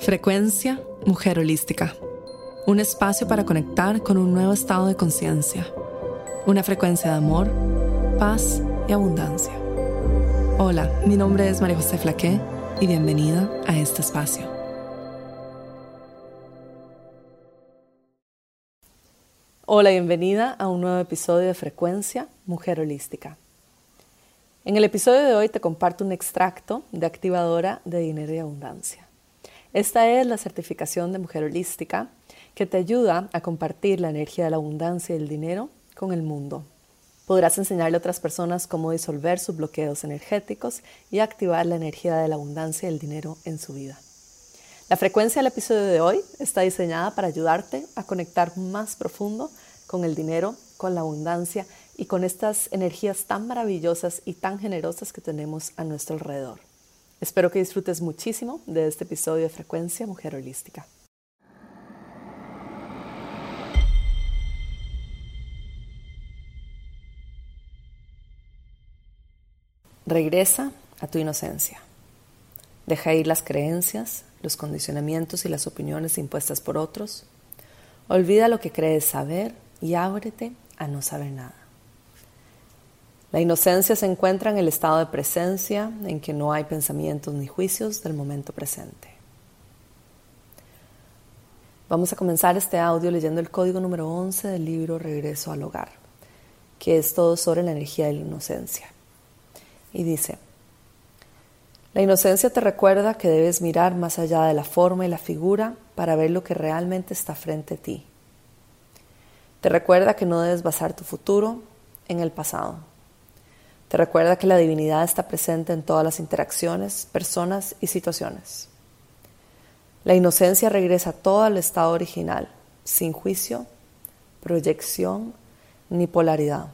Frecuencia Mujer Holística. Un espacio para conectar con un nuevo estado de conciencia. Una frecuencia de amor, paz y abundancia. Hola, mi nombre es María José Flaqué y bienvenida a este espacio. Hola, bienvenida a un nuevo episodio de Frecuencia Mujer Holística. En el episodio de hoy te comparto un extracto de activadora de dinero y abundancia. Esta es la certificación de mujer holística que te ayuda a compartir la energía de la abundancia y el dinero con el mundo. Podrás enseñarle a otras personas cómo disolver sus bloqueos energéticos y activar la energía de la abundancia y el dinero en su vida. La frecuencia del episodio de hoy está diseñada para ayudarte a conectar más profundo con el dinero, con la abundancia y con estas energías tan maravillosas y tan generosas que tenemos a nuestro alrededor. Espero que disfrutes muchísimo de este episodio de Frecuencia Mujer Holística. Regresa a tu inocencia. Deja ir las creencias, los condicionamientos y las opiniones impuestas por otros. Olvida lo que crees saber y ábrete a no saber nada. La inocencia se encuentra en el estado de presencia en que no hay pensamientos ni juicios del momento presente. Vamos a comenzar este audio leyendo el código número 11 del libro Regreso al Hogar, que es todo sobre la energía de la inocencia. Y dice, la inocencia te recuerda que debes mirar más allá de la forma y la figura para ver lo que realmente está frente a ti. Te recuerda que no debes basar tu futuro en el pasado te recuerda que la divinidad está presente en todas las interacciones, personas y situaciones. La inocencia regresa todo al estado original, sin juicio, proyección ni polaridad.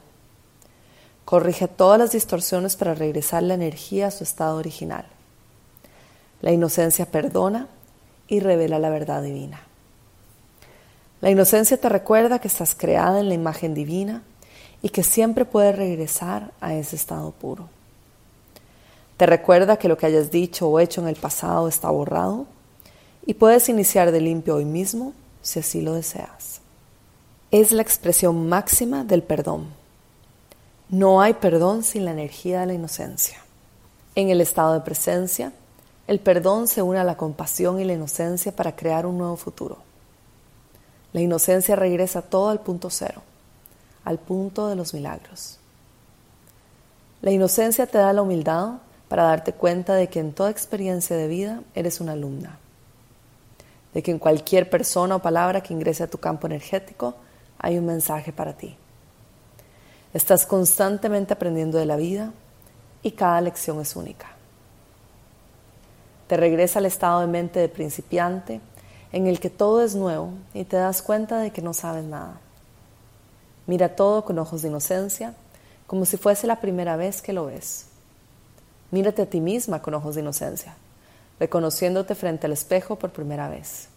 Corrige todas las distorsiones para regresar la energía a su estado original. La inocencia perdona y revela la verdad divina. La inocencia te recuerda que estás creada en la imagen divina y que siempre puedes regresar a ese estado puro. Te recuerda que lo que hayas dicho o hecho en el pasado está borrado y puedes iniciar de limpio hoy mismo si así lo deseas. Es la expresión máxima del perdón. No hay perdón sin la energía de la inocencia. En el estado de presencia, el perdón se une a la compasión y la inocencia para crear un nuevo futuro. La inocencia regresa todo al punto cero al punto de los milagros. La inocencia te da la humildad para darte cuenta de que en toda experiencia de vida eres una alumna, de que en cualquier persona o palabra que ingrese a tu campo energético hay un mensaje para ti. Estás constantemente aprendiendo de la vida y cada lección es única. Te regresa al estado de mente de principiante en el que todo es nuevo y te das cuenta de que no sabes nada. Mira todo con ojos de inocencia, como si fuese la primera vez que lo ves. Mírate a ti misma con ojos de inocencia, reconociéndote frente al espejo por primera vez.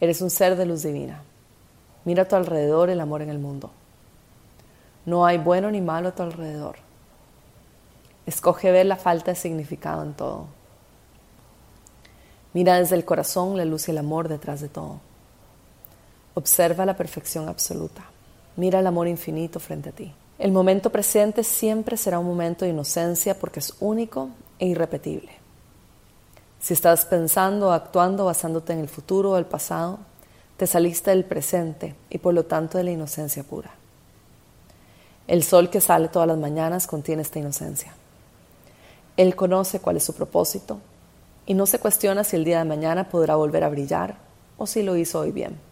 Eres un ser de luz divina. Mira a tu alrededor el amor en el mundo. No hay bueno ni malo a tu alrededor. Escoge ver la falta de significado en todo. Mira desde el corazón la luz y el amor detrás de todo. Observa la perfección absoluta. Mira el amor infinito frente a ti. El momento presente siempre será un momento de inocencia porque es único e irrepetible. Si estás pensando o actuando basándote en el futuro o el pasado, te saliste del presente y por lo tanto de la inocencia pura. El sol que sale todas las mañanas contiene esta inocencia. Él conoce cuál es su propósito y no se cuestiona si el día de mañana podrá volver a brillar o si lo hizo hoy bien.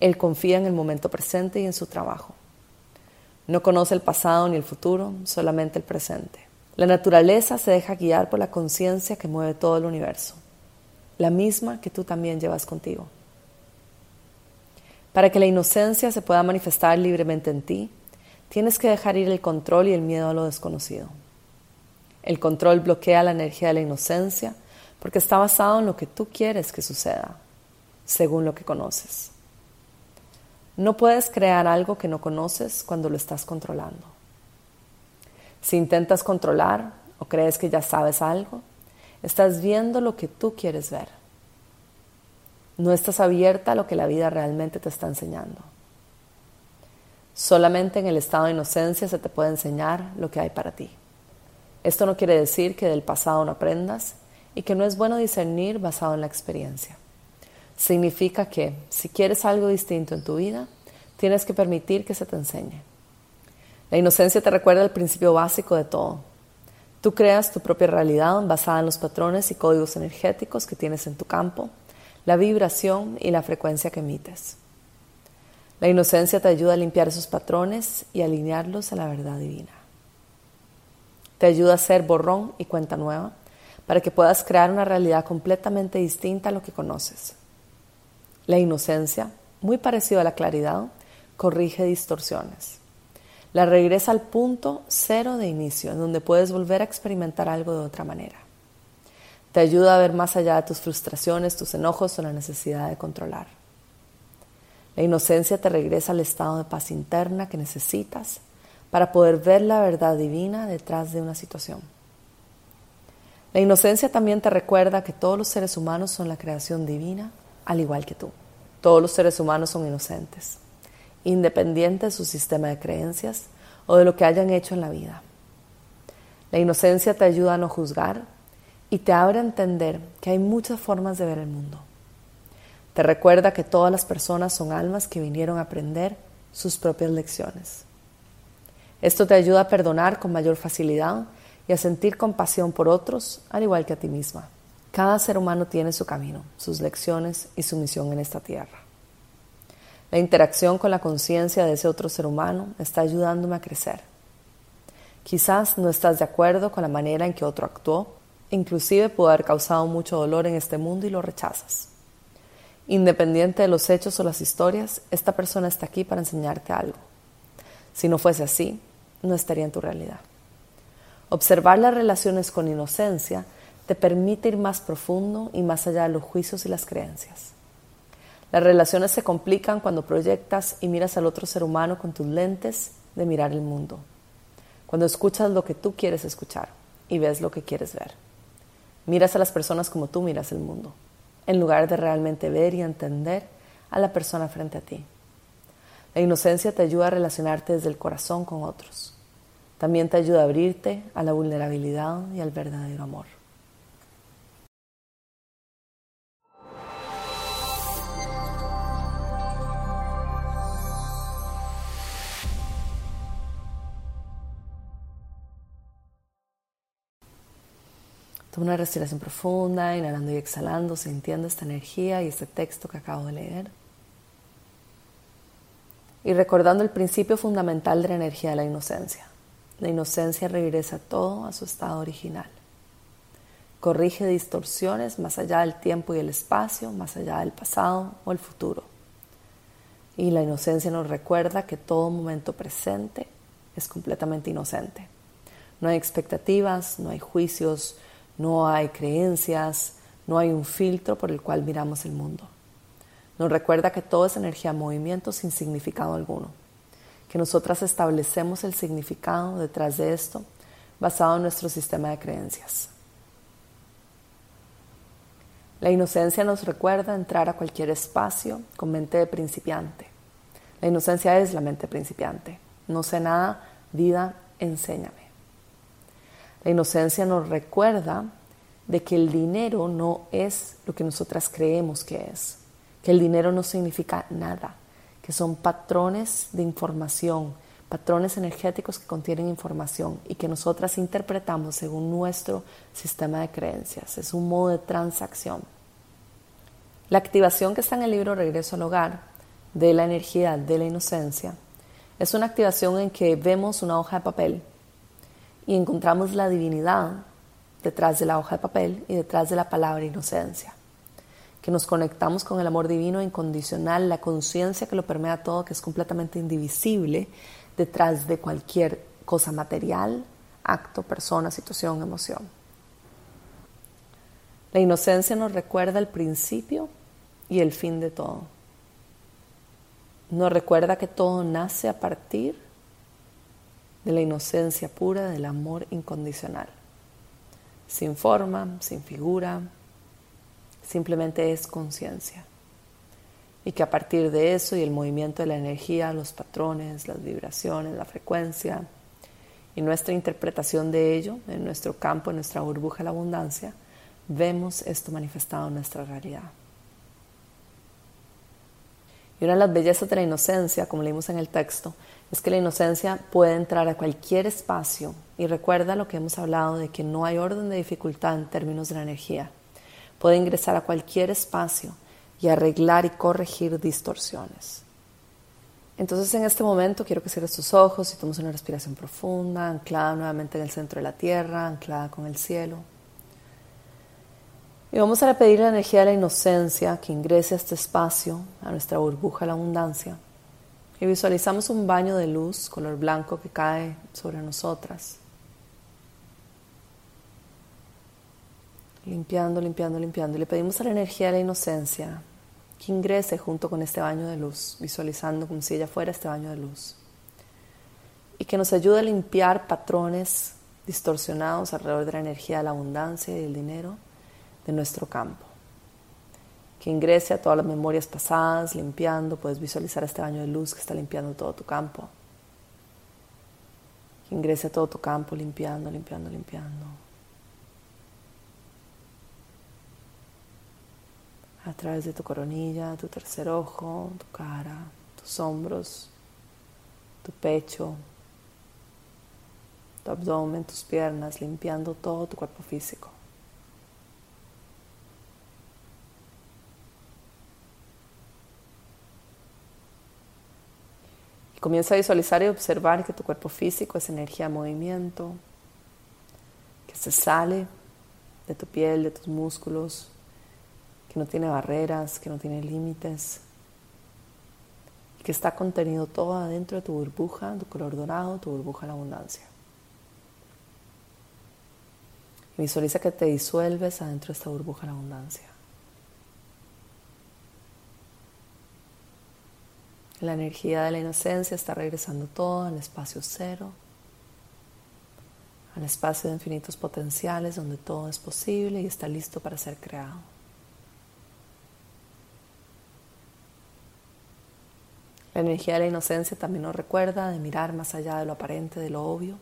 Él confía en el momento presente y en su trabajo. No conoce el pasado ni el futuro, solamente el presente. La naturaleza se deja guiar por la conciencia que mueve todo el universo, la misma que tú también llevas contigo. Para que la inocencia se pueda manifestar libremente en ti, tienes que dejar ir el control y el miedo a lo desconocido. El control bloquea la energía de la inocencia porque está basado en lo que tú quieres que suceda, según lo que conoces. No puedes crear algo que no conoces cuando lo estás controlando. Si intentas controlar o crees que ya sabes algo, Estás viendo lo que tú quieres ver. No estás abierta a lo que la vida realmente te está enseñando. Solamente en el estado de inocencia se te puede enseñar lo que hay para ti. Esto no quiere decir que del pasado no aprendas y que no es bueno discernir basado en la experiencia. Significa que si quieres algo distinto en tu vida, tienes que permitir que se te enseñe. La inocencia te recuerda el principio básico de todo. Tú creas tu propia realidad basada en los patrones y códigos energéticos que tienes en tu campo, la vibración y la frecuencia que emites. La inocencia te ayuda a limpiar esos patrones y alinearlos a la verdad divina. Te ayuda a ser borrón y cuenta nueva para que puedas crear una realidad completamente distinta a lo que conoces. La inocencia, muy parecida a la claridad, corrige distorsiones. La regresa al punto cero de inicio, en donde puedes volver a experimentar algo de otra manera. Te ayuda a ver más allá de tus frustraciones, tus enojos o la necesidad de controlar. La inocencia te regresa al estado de paz interna que necesitas para poder ver la verdad divina detrás de una situación. La inocencia también te recuerda que todos los seres humanos son la creación divina, al igual que tú. Todos los seres humanos son inocentes independiente de su sistema de creencias o de lo que hayan hecho en la vida. La inocencia te ayuda a no juzgar y te abre a entender que hay muchas formas de ver el mundo. Te recuerda que todas las personas son almas que vinieron a aprender sus propias lecciones. Esto te ayuda a perdonar con mayor facilidad y a sentir compasión por otros, al igual que a ti misma. Cada ser humano tiene su camino, sus lecciones y su misión en esta tierra. La interacción con la conciencia de ese otro ser humano está ayudándome a crecer. Quizás no estás de acuerdo con la manera en que otro actuó, inclusive pudo haber causado mucho dolor en este mundo y lo rechazas. Independiente de los hechos o las historias, esta persona está aquí para enseñarte algo. Si no fuese así, no estaría en tu realidad. Observar las relaciones con inocencia te permite ir más profundo y más allá de los juicios y las creencias. Las relaciones se complican cuando proyectas y miras al otro ser humano con tus lentes de mirar el mundo. Cuando escuchas lo que tú quieres escuchar y ves lo que quieres ver. Miras a las personas como tú miras el mundo, en lugar de realmente ver y entender a la persona frente a ti. La inocencia te ayuda a relacionarte desde el corazón con otros. También te ayuda a abrirte a la vulnerabilidad y al verdadero amor. Toma una respiración profunda, inhalando y exhalando, sintiendo esta energía y este texto que acabo de leer. Y recordando el principio fundamental de la energía de la inocencia. La inocencia regresa todo a su estado original. Corrige distorsiones más allá del tiempo y el espacio, más allá del pasado o el futuro. Y la inocencia nos recuerda que todo momento presente es completamente inocente. No hay expectativas, no hay juicios, no hay creencias, no hay un filtro por el cual miramos el mundo. Nos recuerda que todo es energía movimiento sin significado alguno, que nosotras establecemos el significado detrás de esto basado en nuestro sistema de creencias. La inocencia nos recuerda entrar a cualquier espacio con mente de principiante. La inocencia es la mente principiante. No sé nada, vida, enséñame. La inocencia nos recuerda de que el dinero no es lo que nosotras creemos que es, que el dinero no significa nada, que son patrones de información, patrones energéticos que contienen información y que nosotras interpretamos según nuestro sistema de creencias. Es un modo de transacción. La activación que está en el libro Regreso al Hogar de la energía de la inocencia es una activación en que vemos una hoja de papel y encontramos la divinidad detrás de la hoja de papel y detrás de la palabra inocencia. Que nos conectamos con el amor divino incondicional, la conciencia que lo permea todo, que es completamente indivisible detrás de cualquier cosa material, acto, persona, situación, emoción. La inocencia nos recuerda el principio y el fin de todo. Nos recuerda que todo nace a partir de la inocencia pura del amor incondicional. sin forma, sin figura, simplemente es conciencia. Y que a partir de eso y el movimiento de la energía, los patrones, las vibraciones, la frecuencia y nuestra interpretación de ello en nuestro campo, en nuestra burbuja de la abundancia, vemos esto manifestado en nuestra realidad. Y una de las bellezas de la inocencia, como leímos en el texto, es que la inocencia puede entrar a cualquier espacio y recuerda lo que hemos hablado de que no hay orden de dificultad en términos de la energía. Puede ingresar a cualquier espacio y arreglar y corregir distorsiones. Entonces en este momento quiero que cierres tus ojos y tomes una respiración profunda, anclada nuevamente en el centro de la tierra, anclada con el cielo. Y vamos a pedir la energía de la inocencia que ingrese a este espacio, a nuestra burbuja de la abundancia. Y visualizamos un baño de luz color blanco que cae sobre nosotras. Limpiando, limpiando, limpiando. Y le pedimos a la energía de la inocencia que ingrese junto con este baño de luz, visualizando como si ella fuera este baño de luz. Y que nos ayude a limpiar patrones distorsionados alrededor de la energía de la abundancia y del dinero de nuestro campo. Que ingrese a todas las memorias pasadas, limpiando, puedes visualizar este baño de luz que está limpiando todo tu campo. Que ingrese a todo tu campo, limpiando, limpiando, limpiando. A través de tu coronilla, tu tercer ojo, tu cara, tus hombros, tu pecho, tu abdomen, tus piernas, limpiando todo tu cuerpo físico. Comienza a visualizar y observar que tu cuerpo físico es energía movimiento, que se sale de tu piel, de tus músculos, que no tiene barreras, que no tiene límites, y que está contenido todo adentro de tu burbuja, tu color dorado, tu burbuja de la abundancia. visualiza que te disuelves adentro de esta burbuja de la abundancia. La energía de la inocencia está regresando todo al espacio cero, al espacio de infinitos potenciales donde todo es posible y está listo para ser creado. La energía de la inocencia también nos recuerda de mirar más allá de lo aparente, de lo obvio,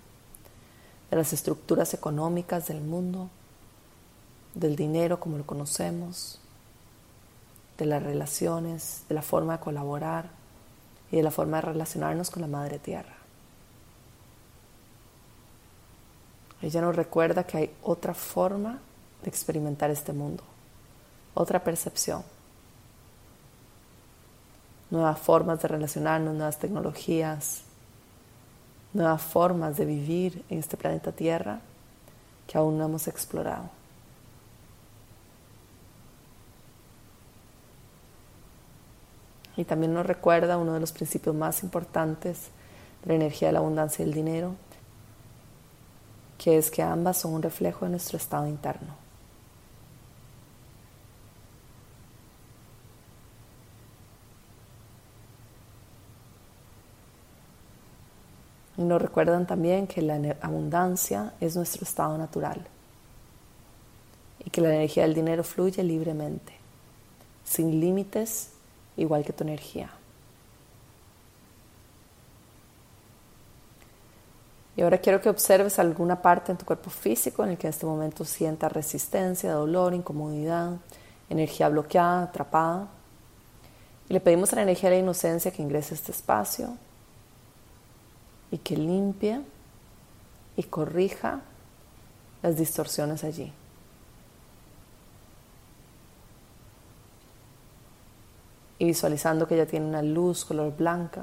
de las estructuras económicas del mundo, del dinero como lo conocemos, de las relaciones, de la forma de colaborar y de la forma de relacionarnos con la Madre Tierra. Ella nos recuerda que hay otra forma de experimentar este mundo, otra percepción, nuevas formas de relacionarnos, nuevas tecnologías, nuevas formas de vivir en este planeta Tierra que aún no hemos explorado. Y también nos recuerda uno de los principios más importantes de la energía de la abundancia y el dinero, que es que ambas son un reflejo de nuestro estado interno. Y nos recuerdan también que la abundancia es nuestro estado natural y que la energía del dinero fluye libremente, sin límites igual que tu energía. Y ahora quiero que observes alguna parte en tu cuerpo físico en el que en este momento sientas resistencia, dolor, incomodidad, energía bloqueada, atrapada. Y le pedimos a la energía de la inocencia que ingrese a este espacio y que limpie y corrija las distorsiones allí. Y visualizando que ella tiene una luz color blanca,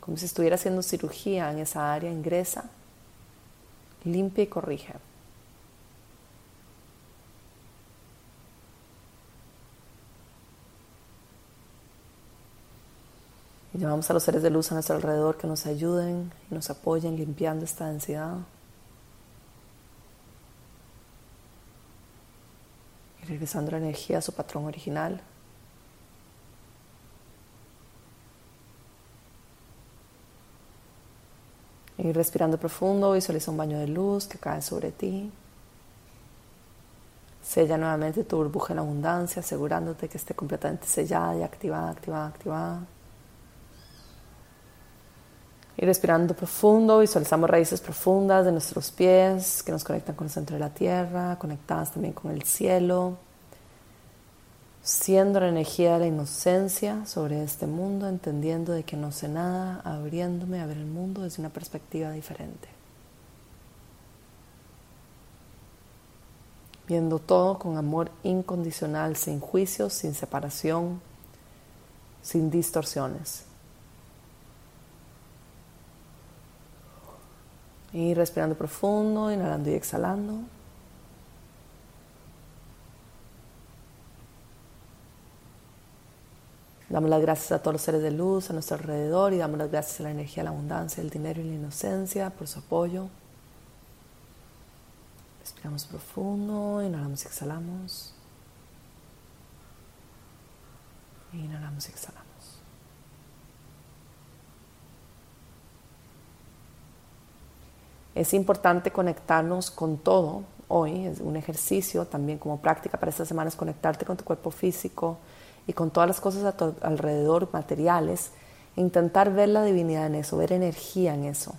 como si estuviera haciendo cirugía en esa área, ingresa, limpia y corrige. Y llamamos a los seres de luz a nuestro alrededor que nos ayuden y nos apoyen limpiando esta densidad. Y regresando la energía a su patrón original. Y respirando profundo, visualiza un baño de luz que cae sobre ti. Sella nuevamente tu burbuja en abundancia, asegurándote que esté completamente sellada y activada, activada, activada. Y respirando profundo, visualizamos raíces profundas de nuestros pies que nos conectan con el centro de la tierra, conectadas también con el cielo, siendo la energía de la inocencia sobre este mundo, entendiendo de que no sé nada, abriéndome a ver el mundo desde una perspectiva diferente. Viendo todo con amor incondicional, sin juicios, sin separación, sin distorsiones. Y respirando profundo, inhalando y exhalando. Damos las gracias a todos los seres de luz a nuestro alrededor y damos las gracias a la energía, la abundancia, el dinero y la inocencia por su apoyo. Respiramos profundo, inhalamos y exhalamos. Inhalamos y exhalamos. Es importante conectarnos con todo hoy, es un ejercicio también como práctica para esta semana, es conectarte con tu cuerpo físico y con todas las cosas alrededor, materiales, intentar ver la divinidad en eso, ver energía en eso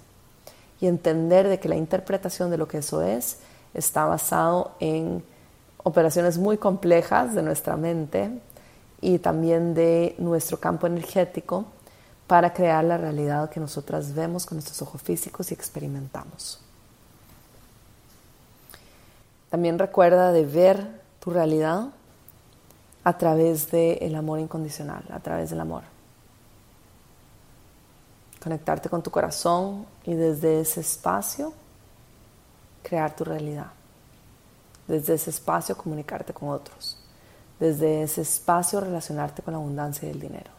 y entender de que la interpretación de lo que eso es está basado en operaciones muy complejas de nuestra mente y también de nuestro campo energético para crear la realidad que nosotras vemos con nuestros ojos físicos y experimentamos. También recuerda de ver tu realidad a través del amor incondicional, a través del amor. Conectarte con tu corazón y desde ese espacio crear tu realidad. Desde ese espacio comunicarte con otros. Desde ese espacio relacionarte con la abundancia y el dinero.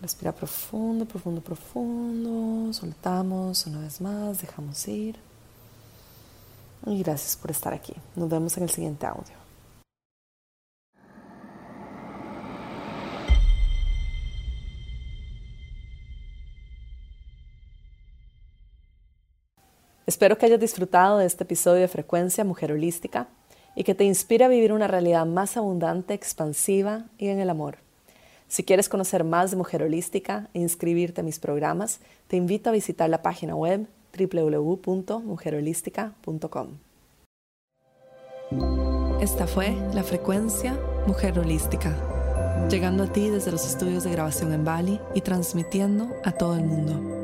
Respira profundo, profundo, profundo. Soltamos una vez más, dejamos ir. Y gracias por estar aquí. Nos vemos en el siguiente audio. Espero que hayas disfrutado de este episodio de Frecuencia Mujer Holística y que te inspire a vivir una realidad más abundante, expansiva y en el amor. Si quieres conocer más de Mujer Holística e inscribirte a mis programas, te invito a visitar la página web www.mujerholística.com. Esta fue la frecuencia Mujer Holística, llegando a ti desde los estudios de grabación en Bali y transmitiendo a todo el mundo.